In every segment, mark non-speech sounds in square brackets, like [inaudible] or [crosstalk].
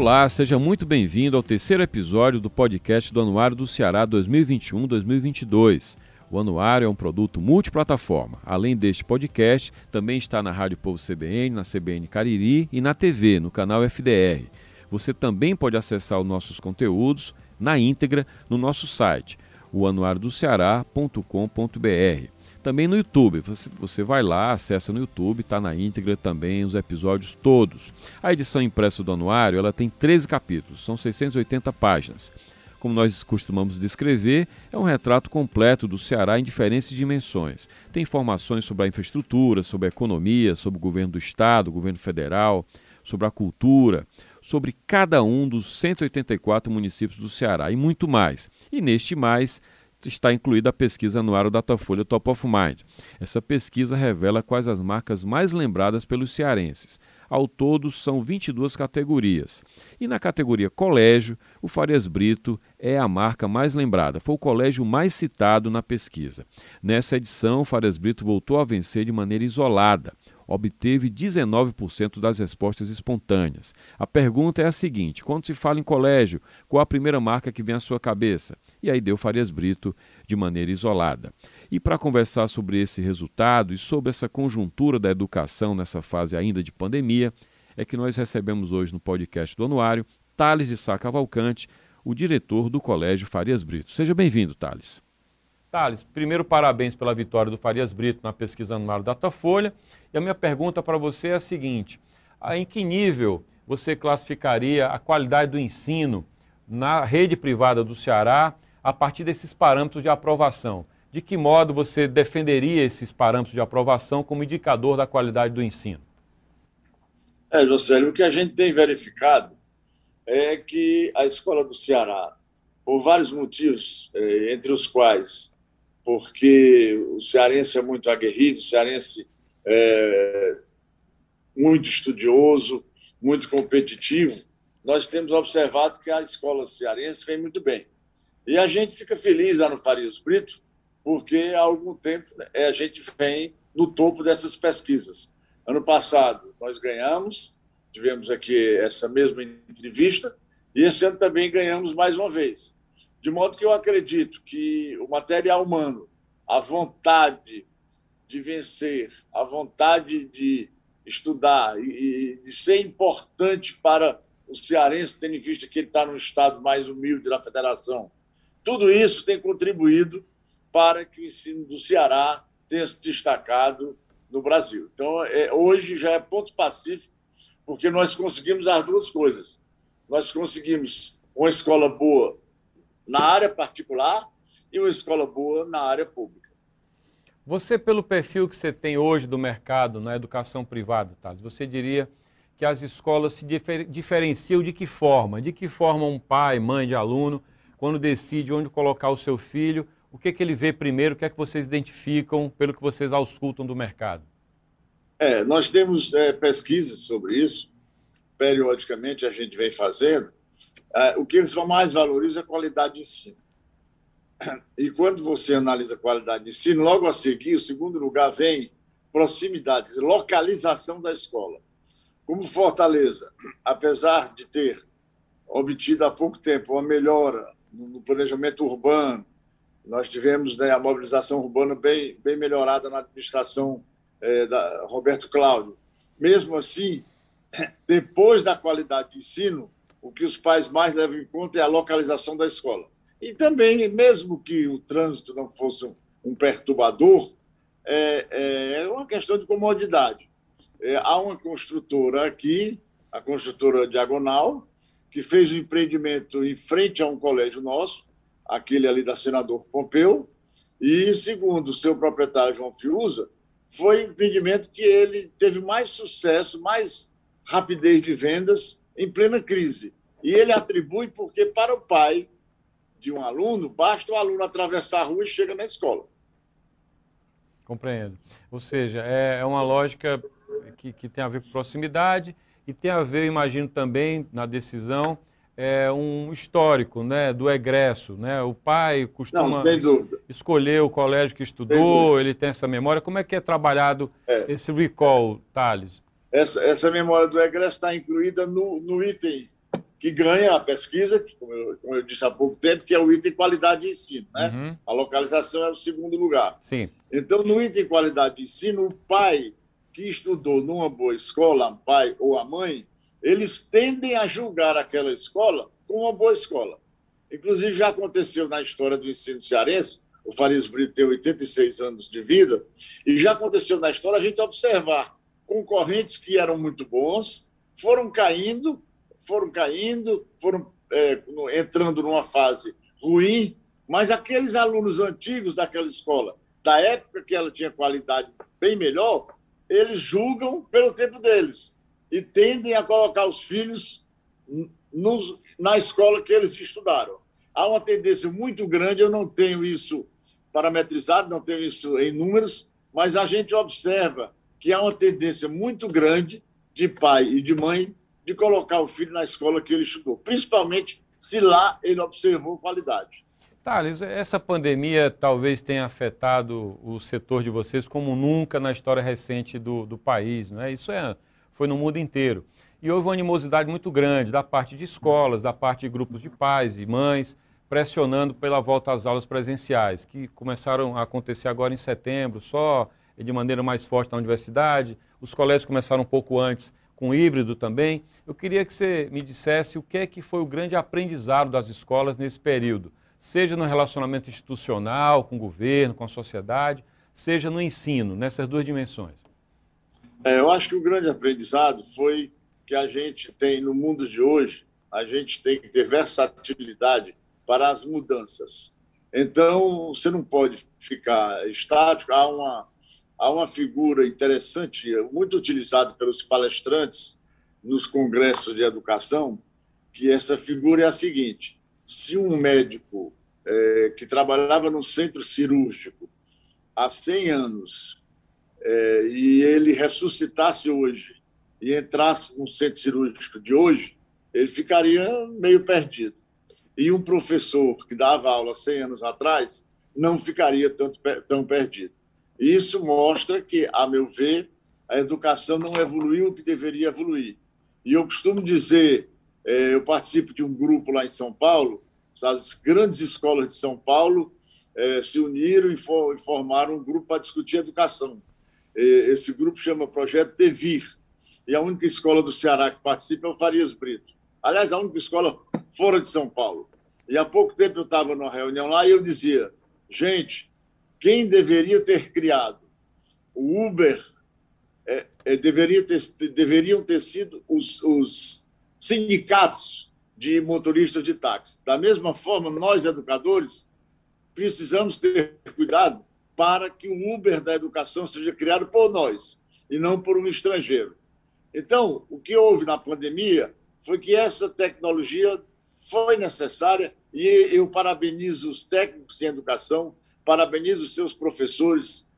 Olá, seja muito bem-vindo ao terceiro episódio do podcast do Anuário do Ceará 2021-2022. O Anuário é um produto multiplataforma. Além deste podcast, também está na Rádio Povo CBN, na CBN Cariri e na TV, no canal FDR. Você também pode acessar os nossos conteúdos na íntegra no nosso site, o anuariodoceará.com.br. Também no YouTube, você, você vai lá, acessa no YouTube, está na íntegra também os episódios todos. A edição impressa do anuário ela tem 13 capítulos, são 680 páginas. Como nós costumamos descrever, é um retrato completo do Ceará em diferentes dimensões. Tem informações sobre a infraestrutura, sobre a economia, sobre o governo do estado, governo federal, sobre a cultura, sobre cada um dos 184 municípios do Ceará e muito mais. E neste mais, está incluída a pesquisa anuário Datafolha Top of Mind. Essa pesquisa revela quais as marcas mais lembradas pelos cearenses. Ao todo, são 22 categorias. E na categoria colégio, o Farias Brito é a marca mais lembrada. Foi o colégio mais citado na pesquisa. Nessa edição, o Farias Brito voltou a vencer de maneira isolada obteve 19% das respostas espontâneas. A pergunta é a seguinte: quando se fala em colégio, qual a primeira marca que vem à sua cabeça? E aí deu Farias Brito de maneira isolada. E para conversar sobre esse resultado e sobre essa conjuntura da educação nessa fase ainda de pandemia, é que nós recebemos hoje no podcast do Anuário Thales de Sá Cavalcante, o diretor do Colégio Farias Brito. Seja bem-vindo, Thales. Thales, primeiro parabéns pela vitória do Farias Brito na pesquisa anual Datafolha. E a minha pergunta para você é a seguinte: em que nível você classificaria a qualidade do ensino na rede privada do Ceará a partir desses parâmetros de aprovação? De que modo você defenderia esses parâmetros de aprovação como indicador da qualidade do ensino? É, José, o que a gente tem verificado é que a escola do Ceará, por vários motivos, é, entre os quais porque o cearense é muito aguerrido, o cearense é muito estudioso, muito competitivo. Nós temos observado que a escola cearense vem muito bem. E a gente fica feliz lá no Farias Brito, porque há algum tempo né, a gente vem no topo dessas pesquisas. Ano passado nós ganhamos, tivemos aqui essa mesma entrevista, e esse ano também ganhamos mais uma vez. De modo que eu acredito que o material humano, a vontade de vencer, a vontade de estudar e de ser importante para o cearense, tendo em vista que ele está no estado mais humilde da federação, tudo isso tem contribuído para que o ensino do Ceará tenha se destacado no Brasil. Então, é, hoje já é ponto pacífico, porque nós conseguimos as duas coisas. Nós conseguimos uma escola boa na área particular e uma escola boa na área pública. Você, pelo perfil que você tem hoje do mercado na educação privada, Thales, você diria que as escolas se difer diferenciam de que forma? De que forma um pai, mãe de aluno, quando decide onde colocar o seu filho, o que, que ele vê primeiro, o que é que vocês identificam pelo que vocês auscultam do mercado? É, nós temos é, pesquisas sobre isso, periodicamente a gente vem fazendo, é, o que eles mais valorizam é a qualidade de ensino. E quando você analisa a qualidade de ensino, logo a seguir, o segundo lugar vem proximidade, quer dizer, localização da escola. Como Fortaleza, apesar de ter obtido há pouco tempo uma melhora no planejamento urbano, nós tivemos né, a mobilização urbana bem, bem melhorada na administração é, da Roberto Cláudio. Mesmo assim, [clears throat] depois da qualidade de ensino, o que os pais mais levam em conta é a localização da escola. E também, mesmo que o trânsito não fosse um perturbador, é, é uma questão de comodidade. É, há uma construtora aqui, a construtora Diagonal, que fez um empreendimento em frente a um colégio nosso, aquele ali da Senador Pompeu, e, segundo o seu proprietário João Fiuza, foi um empreendimento que ele teve mais sucesso, mais rapidez de vendas em plena crise. E ele atribui porque, para o pai de um aluno, basta o aluno atravessar a rua e chega na escola. Compreendo. Ou seja, é, é uma lógica que, que tem a ver com proximidade e tem a ver, imagino também, na decisão, é um histórico né, do egresso. Né? O pai costuma Não, escolher o colégio que estudou, ele tem essa memória. Como é que é trabalhado é. esse recall, Thales? Essa, essa memória do egresso está incluída no, no item que ganha a pesquisa, que, como, eu, como eu disse há pouco tempo, que é o item qualidade de ensino. Né? Uhum. A localização é o segundo lugar. Sim. Então, no item qualidade de ensino, o pai que estudou numa boa escola, o pai ou a mãe, eles tendem a julgar aquela escola como uma boa escola. Inclusive, já aconteceu na história do ensino cearense, o Farias Brito tem 86 anos de vida, e já aconteceu na história a gente observar concorrentes que eram muito bons, foram caindo, foram caindo, foram é, entrando numa fase ruim, mas aqueles alunos antigos daquela escola, da época que ela tinha qualidade bem melhor, eles julgam pelo tempo deles e tendem a colocar os filhos nos, na escola que eles estudaram. Há uma tendência muito grande, eu não tenho isso parametrizado, não tenho isso em números, mas a gente observa que há uma tendência muito grande de pai e de mãe de colocar o filho na escola que ele estudou, principalmente se lá ele observou qualidade. Thales, essa pandemia talvez tenha afetado o setor de vocês como nunca na história recente do, do país, não é? Isso é, foi no mundo inteiro. E houve uma animosidade muito grande da parte de escolas, da parte de grupos de pais e mães, pressionando pela volta às aulas presenciais, que começaram a acontecer agora em setembro, só de maneira mais forte na universidade. Os colégios começaram um pouco antes com híbrido também. Eu queria que você me dissesse o que é que foi o grande aprendizado das escolas nesse período, seja no relacionamento institucional, com o governo, com a sociedade, seja no ensino, nessas duas dimensões. É, eu acho que o grande aprendizado foi que a gente tem no mundo de hoje, a gente tem que ter versatilidade para as mudanças. Então, você não pode ficar estático. Há uma, há uma figura interessante, muito utilizada pelos palestrantes nos congressos de educação, que essa figura é a seguinte: se um médico é, que trabalhava no centro cirúrgico há 100 anos é, e ele ressuscitasse hoje e entrasse no centro cirúrgico de hoje, ele ficaria meio perdido. E um professor que dava aula 100 anos atrás não ficaria tanto, tão perdido. Isso mostra que, a meu ver, a educação não evoluiu o que deveria evoluir. E eu costumo dizer, eu participo de um grupo lá em São Paulo, as grandes escolas de São Paulo é, se uniram e formaram um grupo para discutir educação. Esse grupo chama Projeto Devir, e a única escola do Ceará que participa é o Farias Brito. Aliás, a única escola fora de São Paulo. E há pouco tempo eu estava numa reunião lá e eu dizia: gente, quem deveria ter criado o Uber é, é, deveria ter, deveriam ter sido os, os sindicatos de motoristas de táxi. Da mesma forma, nós, educadores, precisamos ter cuidado para que o Uber da educação seja criado por nós e não por um estrangeiro. Então, o que houve na pandemia foi que essa tecnologia foi necessária e eu parabenizo os técnicos em educação, parabenizo os seus professores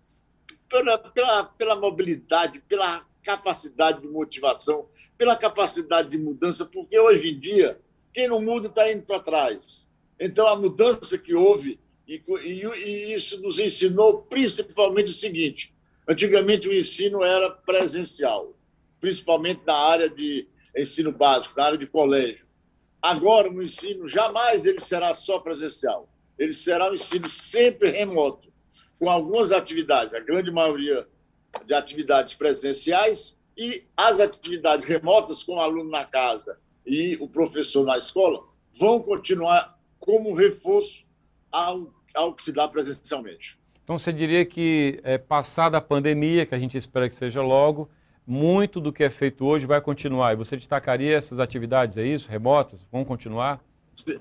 pela, pela, pela mobilidade, pela capacidade de motivação, pela capacidade de mudança, porque hoje em dia quem não muda está indo para trás. Então, a mudança que houve, e, e, e isso nos ensinou principalmente o seguinte: antigamente o ensino era presencial principalmente na área de ensino básico, na área de colégio. Agora, no ensino, jamais ele será só presencial. Ele será um ensino sempre remoto, com algumas atividades, a grande maioria de atividades presenciais e as atividades remotas, com o aluno na casa e o professor na escola, vão continuar como reforço ao, ao que se dá presencialmente. Então, você diria que, é, passada a pandemia, que a gente espera que seja logo, muito do que é feito hoje vai continuar. E você destacaria essas atividades, é isso? Remotas? Vão continuar? Sim,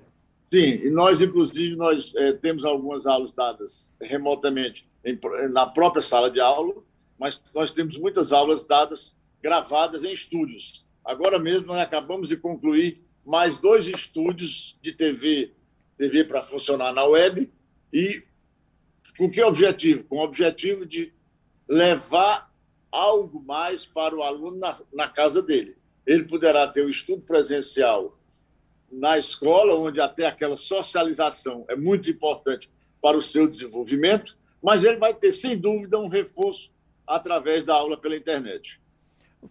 Sim. e nós, inclusive, nós é, temos algumas aulas dadas remotamente em, na própria sala de aula, mas nós temos muitas aulas dadas gravadas em estúdios. Agora mesmo nós acabamos de concluir mais dois estúdios de TV, TV para funcionar na web, e com que objetivo? Com o objetivo de levar algo mais para o aluno na, na casa dele. Ele poderá ter o estudo presencial na escola, onde até aquela socialização é muito importante para o seu desenvolvimento, mas ele vai ter, sem dúvida, um reforço através da aula pela internet.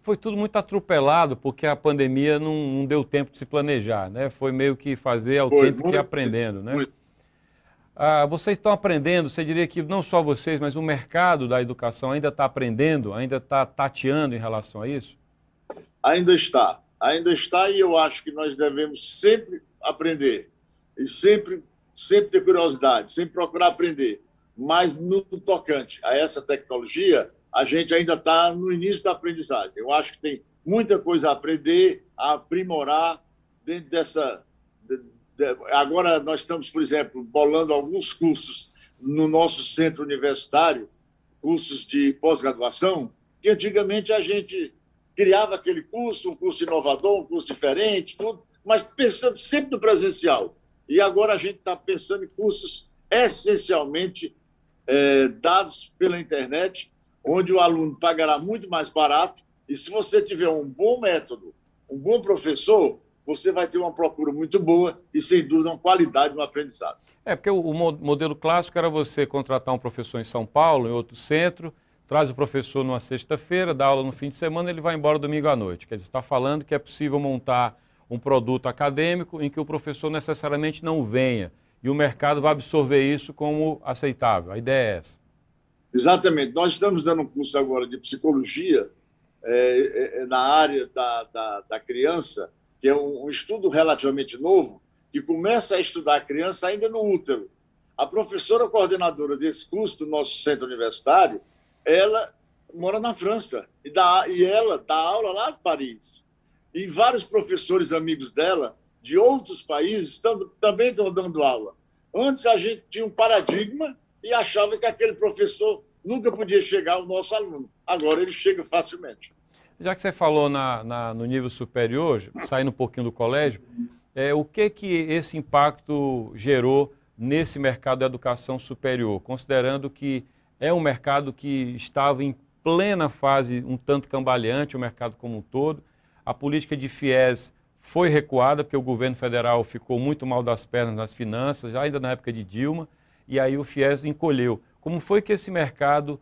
Foi tudo muito atropelado, porque a pandemia não, não deu tempo de se planejar, né? Foi meio que fazer ao Foi, tempo muito, que aprendendo, né? Muito. Ah, vocês estão aprendendo, você diria que não só vocês, mas o mercado da educação ainda está aprendendo, ainda está tateando em relação a isso? Ainda está, ainda está e eu acho que nós devemos sempre aprender e sempre, sempre ter curiosidade, sempre procurar aprender. Mas no tocante a essa tecnologia, a gente ainda está no início da aprendizagem. Eu acho que tem muita coisa a aprender, a aprimorar dentro dessa. Agora, nós estamos, por exemplo, bolando alguns cursos no nosso centro universitário, cursos de pós-graduação, que antigamente a gente criava aquele curso, um curso inovador, um curso diferente, tudo, mas pensando sempre no presencial. E agora a gente está pensando em cursos essencialmente é, dados pela internet, onde o aluno pagará muito mais barato. E se você tiver um bom método, um bom professor, você vai ter uma procura muito boa e, sem dúvida, uma qualidade no aprendizado. É, porque o modelo clássico era você contratar um professor em São Paulo, em outro centro, traz o professor numa sexta-feira, dá aula no fim de semana, ele vai embora domingo à noite. Quer dizer, está falando que é possível montar um produto acadêmico em que o professor necessariamente não venha e o mercado vai absorver isso como aceitável. A ideia é essa. Exatamente. Nós estamos dando um curso agora de psicologia é, é, é, na área da, da, da, criança, que é um, um, estudo relativamente novo, que começa a estudar a criança ainda no útero. A professora coordenadora desse curso do nosso centro universitário, ela mora na França e, dá, e ela dá aula lá de Paris. E vários professores amigos dela, de outros países, também estão dando aula. Antes a gente tinha um paradigma e achava que aquele professor nunca podia chegar ao nosso aluno. Agora ele chega facilmente. Já que você falou na, na, no nível superior, saindo um pouquinho do colégio, é, o que que esse impacto gerou nesse mercado da educação superior, considerando que é um mercado que estava em plena fase um tanto cambaleante, o mercado como um todo. A política de FIES foi recuada, porque o governo federal ficou muito mal das pernas nas finanças, ainda na época de Dilma e aí o FIES encolheu. Como foi que esse mercado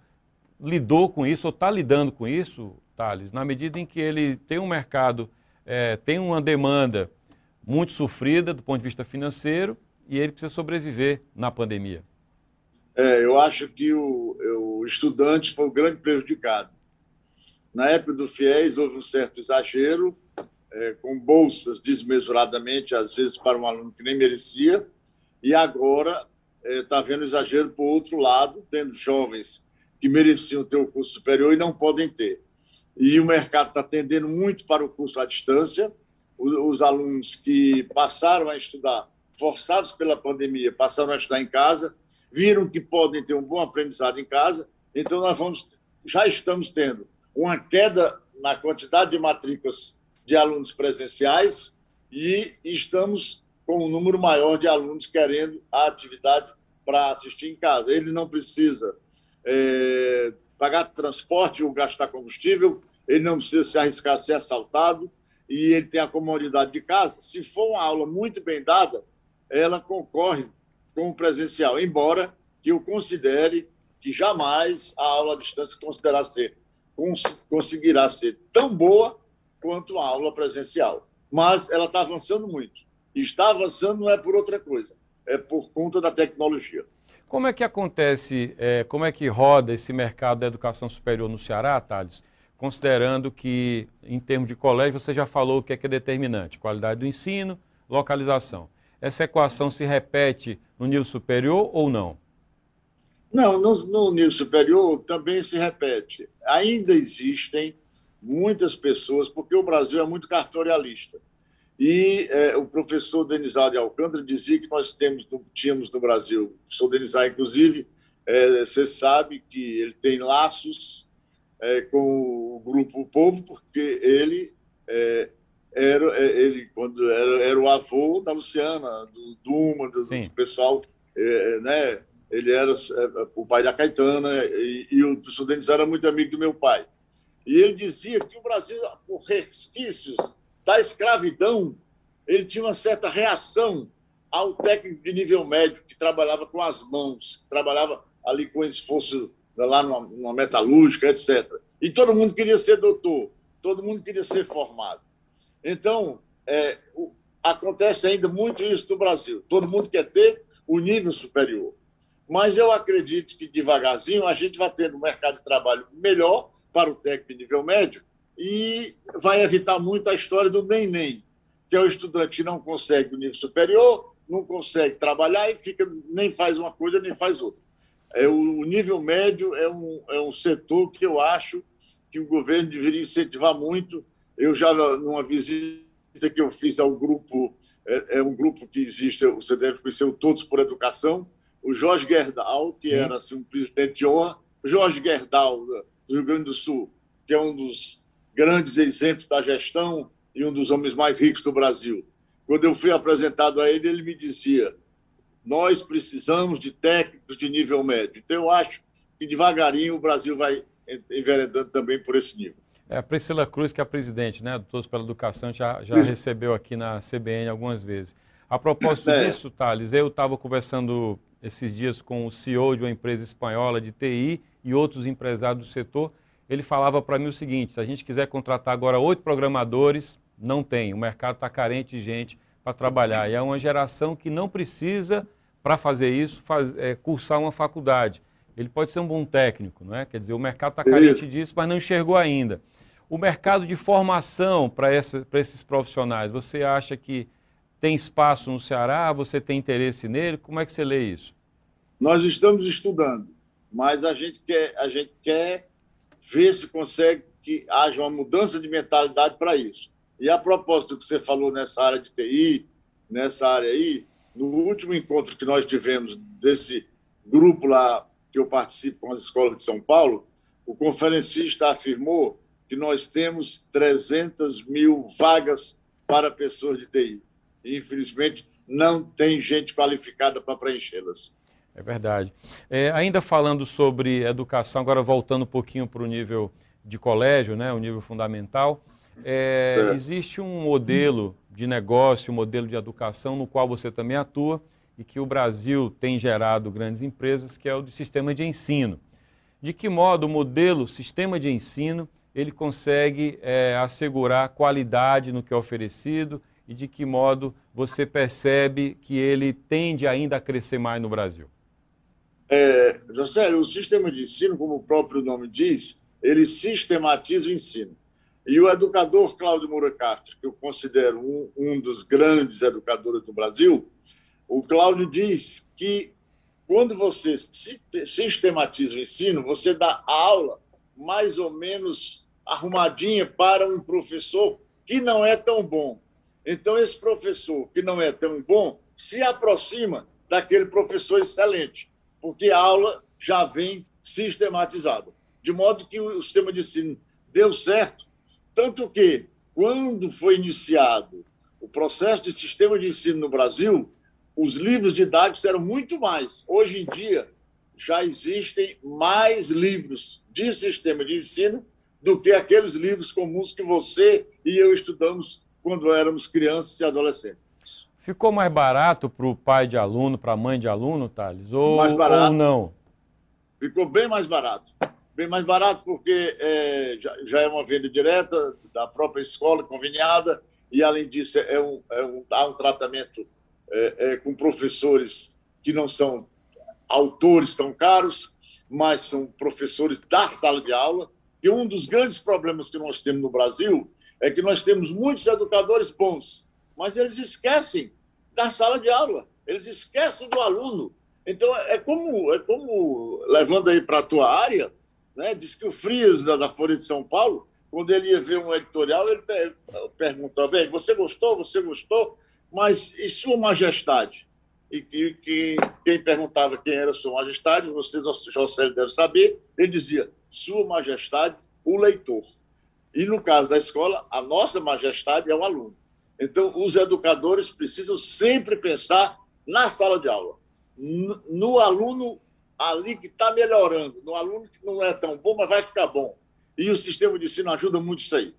lidou com isso, ou está lidando com isso, Thales, na medida em que ele tem um mercado, é, tem uma demanda muito sofrida do ponto de vista financeiro e ele precisa sobreviver na pandemia? É, eu acho que o, o estudante foi o grande prejudicado. Na época do FIES houve um certo exagero, é, com bolsas desmesuradamente, às vezes para um aluno que nem merecia, e agora está é, vendo exagero por outro lado, tendo jovens que mereciam ter o curso superior e não podem ter. E o mercado está tendendo muito para o curso à distância. Os alunos que passaram a estudar, forçados pela pandemia, passaram a estudar em casa, viram que podem ter um bom aprendizado em casa. Então, nós vamos, já estamos tendo uma queda na quantidade de matrículas de alunos presenciais e estamos com um número maior de alunos querendo a atividade para assistir em casa. Ele não precisa é, pagar transporte ou gastar combustível, ele não precisa se arriscar a ser assaltado e ele tem a comodidade de casa. Se for uma aula muito bem dada, ela concorre com o presencial, embora que eu considere que jamais a aula à distância considerará ser, cons conseguirá ser tão boa quanto a aula presencial. Mas ela está avançando muito está avançando não é por outra coisa, é por conta da tecnologia. Como é que acontece, é, como é que roda esse mercado da educação superior no Ceará, Thales? Considerando que, em termos de colégio, você já falou o que é, que é determinante: qualidade do ensino, localização. Essa equação se repete no nível superior ou não? Não, no, no nível superior também se repete. Ainda existem muitas pessoas, porque o Brasil é muito cartorialista. E é, o professor Denizar de Alcântara dizia que nós temos, tínhamos no Brasil, o professor Denizar, inclusive, é, você sabe que ele tem laços é, com o Grupo o Povo, porque ele é, era, é, ele, quando era, era o avô da Luciana, do Duma, do, do pessoal, é, né? ele era o pai da Caetana, e, e o professor Denizar era muito amigo do meu pai. E ele dizia que o Brasil, por resquícios da escravidão, ele tinha uma certa reação ao técnico de nível médio que trabalhava com as mãos, que trabalhava ali com esforço lá numa, numa metalúrgica, etc. E todo mundo queria ser doutor. todo mundo queria ser formado. Então, é, o, acontece ainda muito isso no Brasil. Todo mundo quer ter o nível superior. Mas eu acredito que devagarzinho a gente vai ter um mercado de trabalho melhor para o técnico de nível médio e vai evitar muito a história do nem-nem, que é o estudante que não consegue o nível superior, não consegue trabalhar e fica nem faz uma coisa nem faz outra. É, o nível médio é um, é um setor que eu acho que o governo deveria incentivar muito. Eu já, numa visita que eu fiz ao grupo, é, é um grupo que existe, você deve conhecer o Todos por Educação, o Jorge Gerdau, que era assim, um presidente de honra, Jorge Gerdau, do Rio Grande do Sul, que é um dos grandes exemplos da gestão e um dos homens mais ricos do Brasil. Quando eu fui apresentado a ele, ele me dizia: nós precisamos de técnicos de nível médio. Então, eu acho que devagarinho o Brasil vai enveredando também por esse nível. É, a Priscila Cruz, que é a presidente né, do Todos pela Educação, já, já recebeu aqui na CBN algumas vezes. A propósito é. disso, Thales, eu estava conversando esses dias com o CEO de uma empresa espanhola de TI e outros empresários do setor. Ele falava para mim o seguinte: se a gente quiser contratar agora oito programadores, não tem. O mercado está carente de gente para trabalhar. E é uma geração que não precisa, para fazer isso, faz, é, cursar uma faculdade. Ele pode ser um bom técnico, não é? Quer dizer, o mercado está carente disso, mas não enxergou ainda. O mercado de formação para esses profissionais, você acha que tem espaço no Ceará? Você tem interesse nele? Como é que você lê isso? Nós estamos estudando, mas a gente quer, a gente quer ver se consegue que haja uma mudança de mentalidade para isso. E a propósito do que você falou nessa área de TI, nessa área aí, no último encontro que nós tivemos desse grupo lá que eu participo com as escolas de São Paulo, o conferencista afirmou que nós temos 300 mil vagas para pessoas de TI. E, infelizmente, não tem gente qualificada para preenchê-las. É verdade. É, ainda falando sobre educação, agora voltando um pouquinho para o nível de colégio, né, o nível fundamental, é, existe um modelo de negócio, um modelo de educação no qual você também atua e que o Brasil tem gerado grandes empresas, que é o do sistema de ensino. De que modo o modelo sistema de ensino ele consegue é, assegurar qualidade no que é oferecido e de que modo você percebe que ele tende ainda a crescer mais no Brasil? É, José, o sistema de ensino, como o próprio nome diz, ele sistematiza o ensino. E o educador Cláudio Moura Castro, que eu considero um, um dos grandes educadores do Brasil, o Cláudio diz que quando você sistematiza o ensino, você dá aula mais ou menos arrumadinha para um professor que não é tão bom. Então, esse professor que não é tão bom se aproxima daquele professor excelente, porque a aula já vem sistematizada. De modo que o sistema de ensino deu certo, tanto que, quando foi iniciado o processo de sistema de ensino no Brasil, os livros didáticos eram muito mais. Hoje em dia, já existem mais livros de sistema de ensino do que aqueles livros comuns que você e eu estudamos quando éramos crianças e adolescentes. Ficou mais barato para o pai de aluno, para a mãe de aluno, Thales? Ou, mais barato. ou não? Ficou bem mais barato bem mais barato porque é, já, já, é uma venda direta da própria escola, conveniada, e além disso é um, é um, há um tratamento é, é, com professores que não são autores tão caros, mas são professores da sala de aula. E um dos grandes problemas que nós temos no Brasil é que nós temos muitos educadores bons, mas eles esquecem da sala de aula, eles esquecem do aluno. Então, é como, é como levando aí para a tua área, né? Diz que o Frias, da, da Folha de São Paulo, quando ele ia ver um editorial, ele per perguntou: bem, você gostou? Você gostou? Mas e Sua Majestade? E, e que quem perguntava quem era Sua Majestade, vocês, José, devem saber, ele dizia: Sua Majestade, o leitor. E no caso da escola, a nossa majestade é o aluno. Então, os educadores precisam sempre pensar na sala de aula, no aluno ali que está melhorando, no aluno que não é tão bom, mas vai ficar bom. E o sistema de ensino ajuda muito isso aí.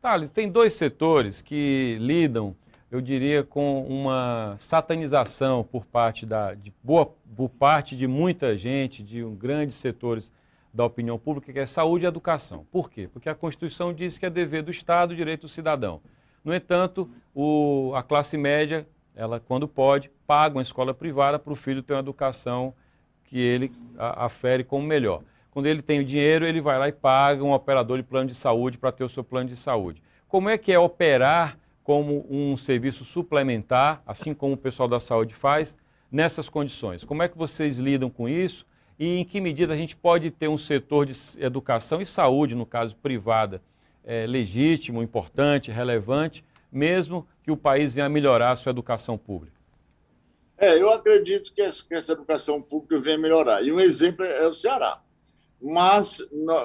Thales, tem dois setores que lidam, eu diria, com uma satanização por parte da de boa por parte de muita gente, de um, grandes setores da opinião pública, que é saúde e educação. Por quê? Porque a Constituição diz que é dever do Estado, direito do cidadão. No entanto, o, a classe média, ela, quando pode, paga uma escola privada para o filho ter uma educação que ele afere como melhor. Quando ele tem o dinheiro, ele vai lá e paga um operador de plano de saúde para ter o seu plano de saúde. Como é que é operar como um serviço suplementar, assim como o pessoal da saúde faz, nessas condições? Como é que vocês lidam com isso? E em que medida a gente pode ter um setor de educação e saúde, no caso privada, é, legítimo, importante, relevante, mesmo que o país venha a melhorar a sua educação pública? É, eu acredito que essa, educação pública venha melhorar. E um exemplo é o Ceará. Mas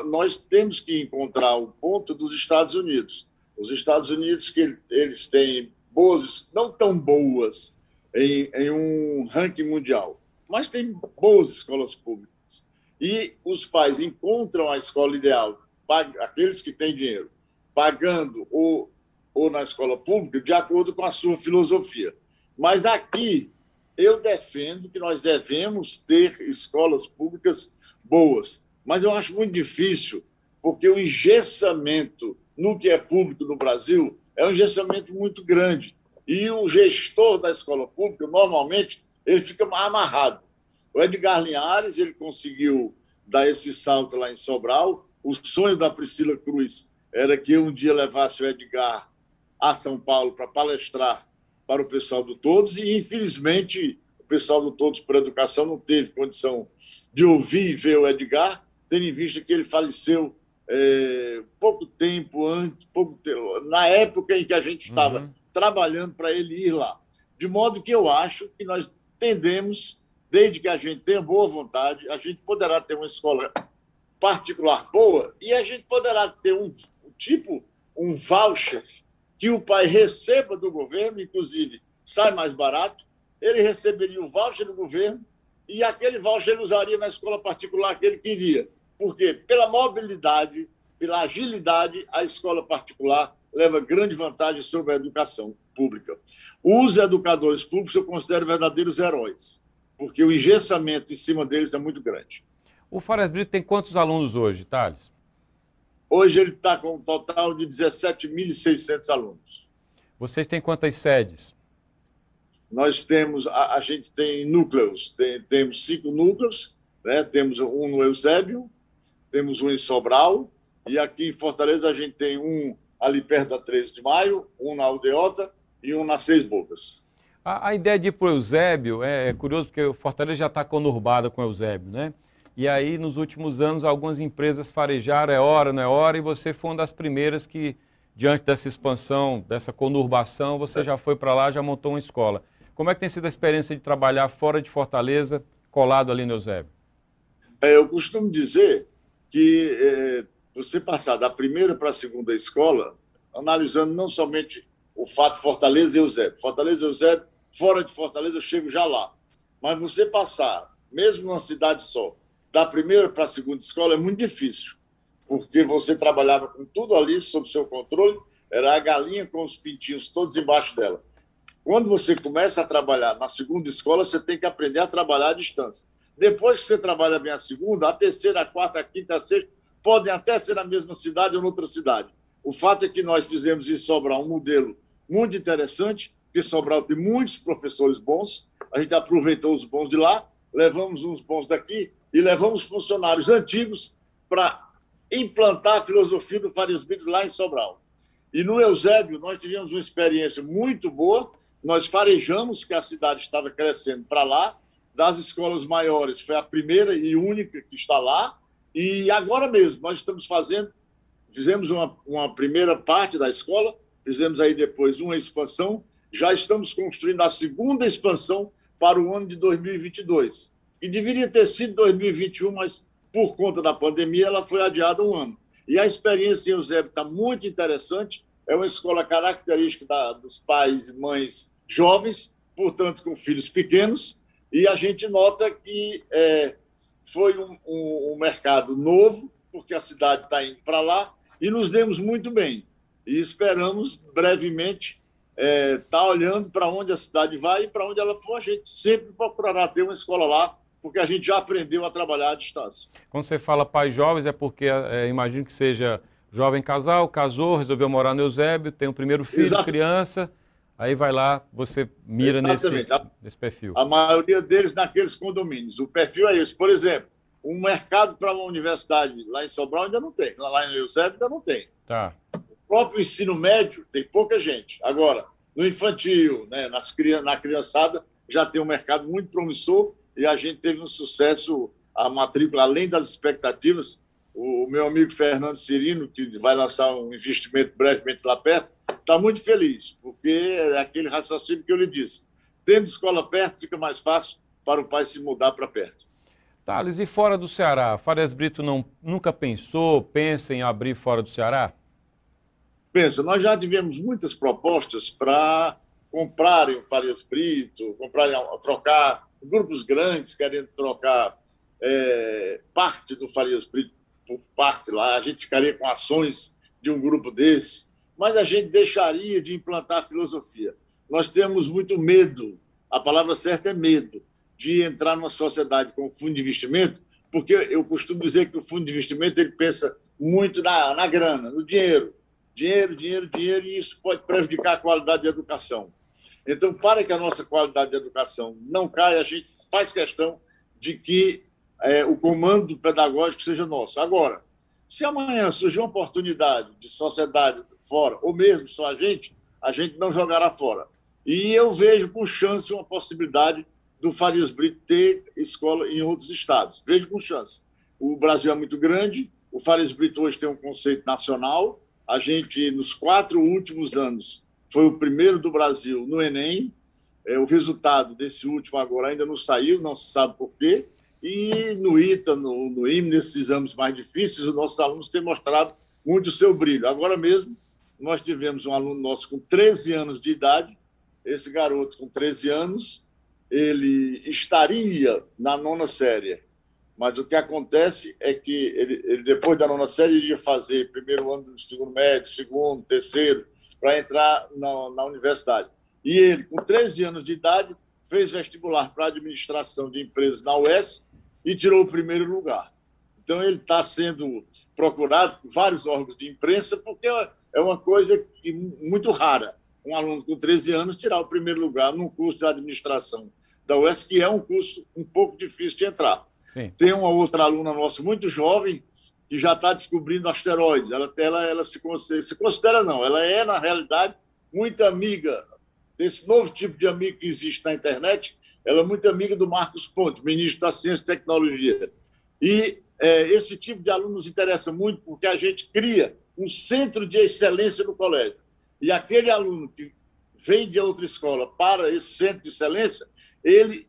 nós temos que encontrar o ponto dos Estados Unidos. Os Estados Unidos, que eles têm boas, não tão boas em, em um ranking mundial, mas tem boas escolas públicas. E os pais encontram a escola ideal, aqueles que têm dinheiro, pagando ou, ou na escola pública, de acordo com a sua filosofia. Mas aqui, eu defendo que nós devemos ter escolas públicas boas. Mas eu acho muito difícil, porque o engessamento no que é público no Brasil é um engessamento muito grande. E o gestor da escola pública, normalmente, ele fica amarrado. O Edgar Linhares, ele conseguiu dar esse salto lá em Sobral. O sonho da Priscila Cruz era que um dia levasse o Edgar a São Paulo para palestrar para o pessoal do Todos, e infelizmente o pessoal do Todos por Educação não teve condição de ouvir e ver o Edgar, tendo em vista que ele faleceu é, pouco tempo antes, pouco tempo, na época em que a gente estava uhum. trabalhando para ele ir lá. De modo que eu acho que nós tendemos, desde que a gente tenha boa vontade, a gente poderá ter uma escola particular boa e a gente poderá ter um tipo, um voucher que o pai receba do governo, inclusive sai mais barato, ele receberia o voucher do governo e aquele voucher ele usaria na escola particular que ele queria. Porque pela mobilidade, pela agilidade, a escola particular leva grande vantagem sobre a educação pública. Os educadores públicos eu considero verdadeiros heróis, porque o engessamento em cima deles é muito grande. O Fares Brito tem quantos alunos hoje, Thales? Hoje ele está com um total de 17.600 alunos. Vocês têm quantas sedes? Nós temos, a, a gente tem núcleos, tem, temos cinco núcleos, né? temos um no Eusébio, temos um em Sobral, e aqui em Fortaleza a gente tem um ali perto da 13 de maio, um na Aldeota e um na Seis Bocas. A, a ideia de ir para o Eusébio é, é, curioso, porque Fortaleza já está conurbada com o Eusébio, né? E aí, nos últimos anos, algumas empresas farejaram, é hora, não é hora, e você foi uma das primeiras que, diante dessa expansão, dessa conurbação, você já foi para lá, já montou uma escola. Como é que tem sido a experiência de trabalhar fora de Fortaleza, colado ali no Eusébio? É, eu costumo dizer que é, você passar da primeira para a segunda escola, analisando não somente o fato Fortaleza e Eusébio. Fortaleza e Eusébio, fora de Fortaleza, eu chego já lá. Mas você passar, mesmo numa cidade só, da primeira para a segunda escola é muito difícil, porque você trabalhava com tudo ali sob seu controle, era a galinha com os pintinhos todos embaixo dela. Quando você começa a trabalhar na segunda escola, você tem que aprender a trabalhar à distância. Depois que você trabalha bem a segunda, a terceira, a quarta, a quinta, a sexta, podem até ser na mesma cidade ou noutra cidade. O fato é que nós fizemos em Sobral um modelo muito interessante, porque Sobral tem muitos professores bons, a gente aproveitou os bons de lá, levamos uns bons daqui e levamos funcionários antigos para implantar a filosofia do Farias Brito lá em Sobral. E no Eusébio, nós tivemos uma experiência muito boa, nós farejamos que a cidade estava crescendo para lá, das escolas maiores, foi a primeira e única que está lá. E agora mesmo, nós estamos fazendo, fizemos uma, uma primeira parte da escola, fizemos aí depois uma expansão, já estamos construindo a segunda expansão para o ano de 2022. E deveria ter sido 2021, mas por conta da pandemia ela foi adiada um ano. E a experiência em Eusébio está muito interessante, é uma escola característica da, dos pais e mães jovens, portanto com filhos pequenos, e a gente nota que é, foi um, um, um, mercado novo, porque a cidade está indo para lá, e nos demos muito bem. E esperamos brevemente estar é, tá olhando para onde a cidade vai e para onde ela for, a gente sempre procurará ter uma escola lá porque a gente já aprendeu a trabalhar à distância. Quando você fala pais jovens, é porque é, imagino que seja jovem casal, casou, resolveu morar no Eusébio, tem o primeiro filho, Exato. criança, aí vai lá, você mira nesse, nesse perfil. A maioria deles naqueles condomínios. O perfil é esse. Por exemplo, um mercado para uma universidade lá em Sobral ainda não tem, lá em Eusébio ainda não tem. Tá. O próprio ensino médio tem pouca gente. Agora, no infantil, né, nas, na criançada, já tem um mercado muito promissor e a gente teve um sucesso, a matrícula, além das expectativas. O meu amigo Fernando Cirino, que vai lançar um investimento brevemente lá perto, está muito feliz, porque é aquele raciocínio que eu lhe disse. Tendo escola perto, fica mais fácil para o pai se mudar para perto. Thales, e fora do Ceará? Farias Brito não, nunca pensou, pensa em abrir fora do Ceará? Pensa, nós já tivemos muitas propostas para comprarem o Farias Brito, comprarem, trocar, grupos grandes querendo trocar é, parte do Farias Brito por parte lá, a gente ficaria com ações de um grupo desse, mas a gente deixaria de implantar a filosofia. Nós temos muito medo, a palavra certa é medo, de entrar numa sociedade com fundo de investimento, porque eu costumo dizer que o fundo de investimento ele pensa muito na, na grana, no dinheiro. Dinheiro, dinheiro, dinheiro, e isso pode prejudicar a qualidade da educação. Então, para que a nossa qualidade de educação não caia, a gente faz questão de que é, o comando pedagógico seja nosso. Agora, se amanhã surgir uma oportunidade de sociedade fora, ou mesmo só a gente, a gente não jogará fora. E eu vejo com chance uma possibilidade do Farias Brito ter escola em outros estados. Vejo com chance. O Brasil é muito grande, o Farias Brito hoje tem um conceito nacional. A gente, nos quatro últimos anos, foi o primeiro do Brasil no Enem. É, o resultado desse último agora ainda não saiu, não se sabe por quê. E no ITA, no, no IME, nesses exames mais difíceis, os nossos alunos têm mostrado muito o seu brilho. Agora mesmo, nós tivemos um aluno nosso com 13 anos de idade. Esse garoto, com 13 anos, ele estaria na nona série. Mas o que acontece é que ele, ele depois da nona série, iria fazer primeiro ano do segundo médio, segundo, terceiro, para entrar na, na universidade. E ele, com 13 anos de idade, fez vestibular para administração de empresas na UES e tirou o primeiro lugar. Então, ele está sendo procurado por vários órgãos de imprensa, porque é uma coisa muito rara. Um aluno com 13 anos tirar o primeiro lugar num curso de administração da UES, que é um curso um pouco difícil de entrar. Sim. Tem uma outra aluna nossa muito jovem que já está descobrindo asteroides. Ela, ela, ela se, considera, se considera, não, ela é, na realidade, muito amiga desse novo tipo de amigo que existe na internet. Ela é muito amiga do Marcos Ponte, ministro da Ciência e Tecnologia. E é, esse tipo de aluno nos interessa muito porque a gente cria um centro de excelência no colégio. E aquele aluno que vem de outra escola para esse centro de excelência, ele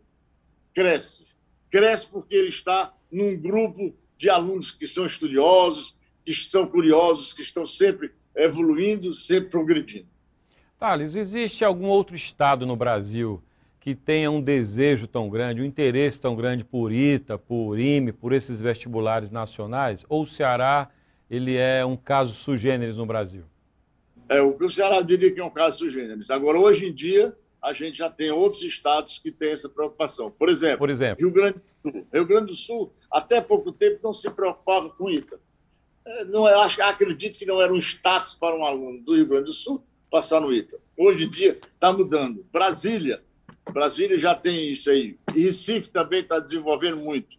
cresce. Cresce porque ele está num grupo de alunos que são estudiosos, que estão curiosos, que estão sempre evoluindo, sempre progredindo. Thales, existe algum outro estado no Brasil que tenha um desejo tão grande, um interesse tão grande por ITA, por IME, por esses vestibulares nacionais? Ou o Ceará ele é um caso sui generis no Brasil? É, o Ceará diria que é um caso sui generis. Agora, hoje em dia, a gente já tem outros estados que têm essa preocupação. Por exemplo, Por exemplo. Rio Grande do Sul. Rio Grande do Sul, até pouco tempo, não se preocupava com ITA. É, não, eu acho, acredito que não era um status para um aluno do Rio Grande do Sul passar no ITA. Hoje em dia está mudando. Brasília, Brasília já tem isso aí. E Recife também está desenvolvendo muito.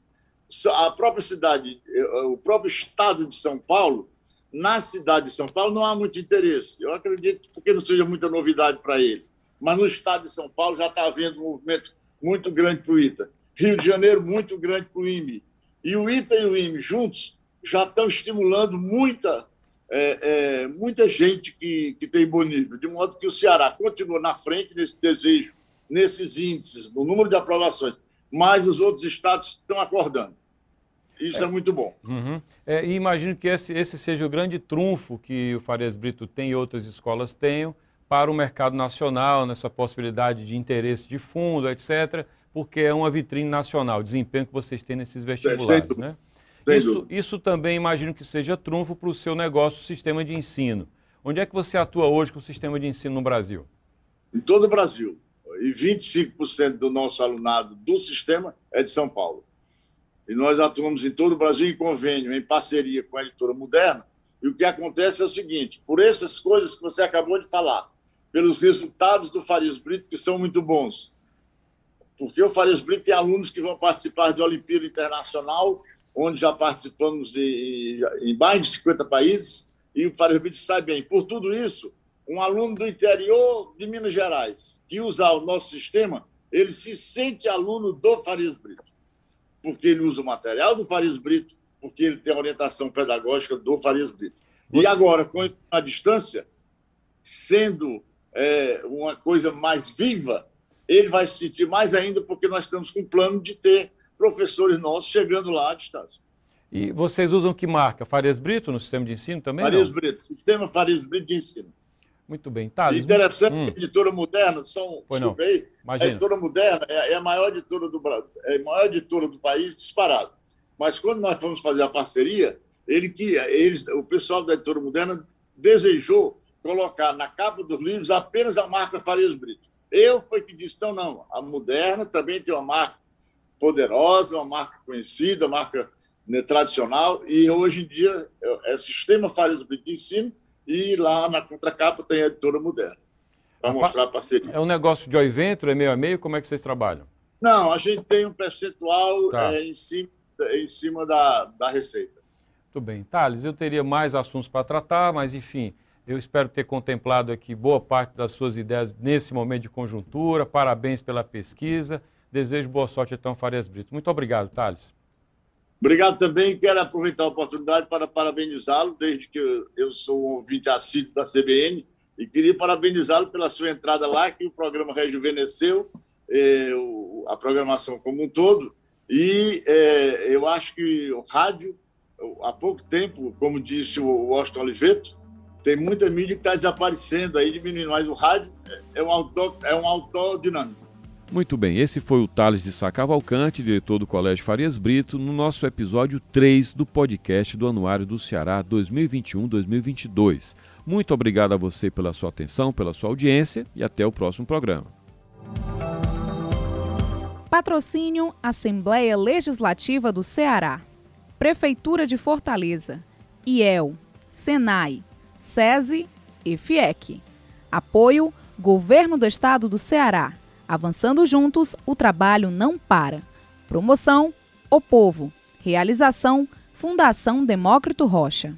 A própria cidade, eh, o próprio estado de São Paulo, na cidade de São Paulo não há muito interesse. Eu acredito porque não seja muita novidade para ele mas no estado de São Paulo já está havendo um movimento muito grande para o ITA. Rio de Janeiro, muito grande para o IME. E o ITA e o IME juntos já estão estimulando muita, é, é, muita gente que, que tem bom nível, de modo que o Ceará continua na frente nesse desejo, nesses índices, no número de aprovações, mas os outros estados estão acordando. Isso é, é muito bom. Uhum. É, e imagino que esse, esse seja o grande trunfo que o Farias Brito tem e outras escolas tenham, para o mercado nacional, nessa possibilidade de interesse de fundo, etc., porque é uma vitrine nacional, o desempenho que vocês têm nesses vestibulares. Né? Isso, isso também imagino que seja trunfo para o seu negócio, o sistema de ensino. Onde é que você atua hoje com o sistema de ensino no Brasil? Em todo o Brasil. E 25% do nosso alunado do sistema é de São Paulo. e nós atuamos em todo o Brasil em convênio, em parceria com a editora Moderna. E o que acontece é o seguinte: por essas coisas que você acabou de falar, pelos resultados do Farias Brito, que são muito bons, porque o Farias Brito tem alunos que vão participar de Olimpíada Internacional, onde já participamos em, em mais de 50 países, e o Farias Brito sai bem. Por tudo isso, um aluno do interior de Minas Gerais que usar o nosso sistema, ele se sente aluno do Farias Brito porque ele usa o material do Farias Brito, porque ele tem a orientação pedagógica do Farias Brito. E agora, com a distância, sendo é, uma coisa mais viva, ele vai se sentir mais ainda, porque nós estamos com o plano de ter professores nossos chegando lá à distância. E vocês usam que marca? Farias Brito no sistema de ensino também? Farias não? Brito, sistema Farias Brito de ensino. Muito bem. Thales, Interessante hum. a editora moderna, são, aí, a editora moderna é, é, a maior editora do é a maior editora do país disparado. Mas quando nós fomos fazer a parceria, ele que eles, o pessoal da editora moderna desejou colocar na capa dos livros apenas a marca Farias Brito. Eu foi que disse, não, não, a moderna também tem uma marca poderosa, uma marca conhecida, uma marca né, tradicional, e hoje em dia é, é sistema Farias Brito de ensino, e lá na contracapa tem a editora moderna, para mostrar a parceria. É um negócio de venture, é meio a meio? Como é que vocês trabalham? Não, a gente tem um percentual tá. é, em cima, em cima da, da receita. Muito bem. Thales, eu teria mais assuntos para tratar, mas enfim, eu espero ter contemplado aqui boa parte das suas ideias nesse momento de conjuntura. Parabéns pela pesquisa. Desejo boa sorte, então, Farias Brito. Muito obrigado, Thales. Obrigado também. Quero aproveitar a oportunidade para parabenizá-lo, desde que eu sou um ouvinte assíduo da CBN, e queria parabenizá-lo pela sua entrada lá, que o programa rejuvenesceu eh, a programação como um todo. E eh, eu acho que o rádio, há pouco tempo, como disse o Washington Oliveto, tem muita mídia que está desaparecendo aí, diminuindo, mas o rádio é um autor, é um autor dinâmico. Muito bem, esse foi o Thales de Sá Cavalcante, diretor do Colégio Farias Brito, no nosso episódio 3 do podcast do Anuário do Ceará 2021-2022. Muito obrigado a você pela sua atenção, pela sua audiência e até o próximo programa. Patrocínio Assembleia Legislativa do Ceará, Prefeitura de Fortaleza, IEL, SENAI, SESI e FIEC. Apoio Governo do Estado do Ceará. Avançando juntos, o trabalho não para. Promoção: O Povo. Realização: Fundação Demócrito Rocha.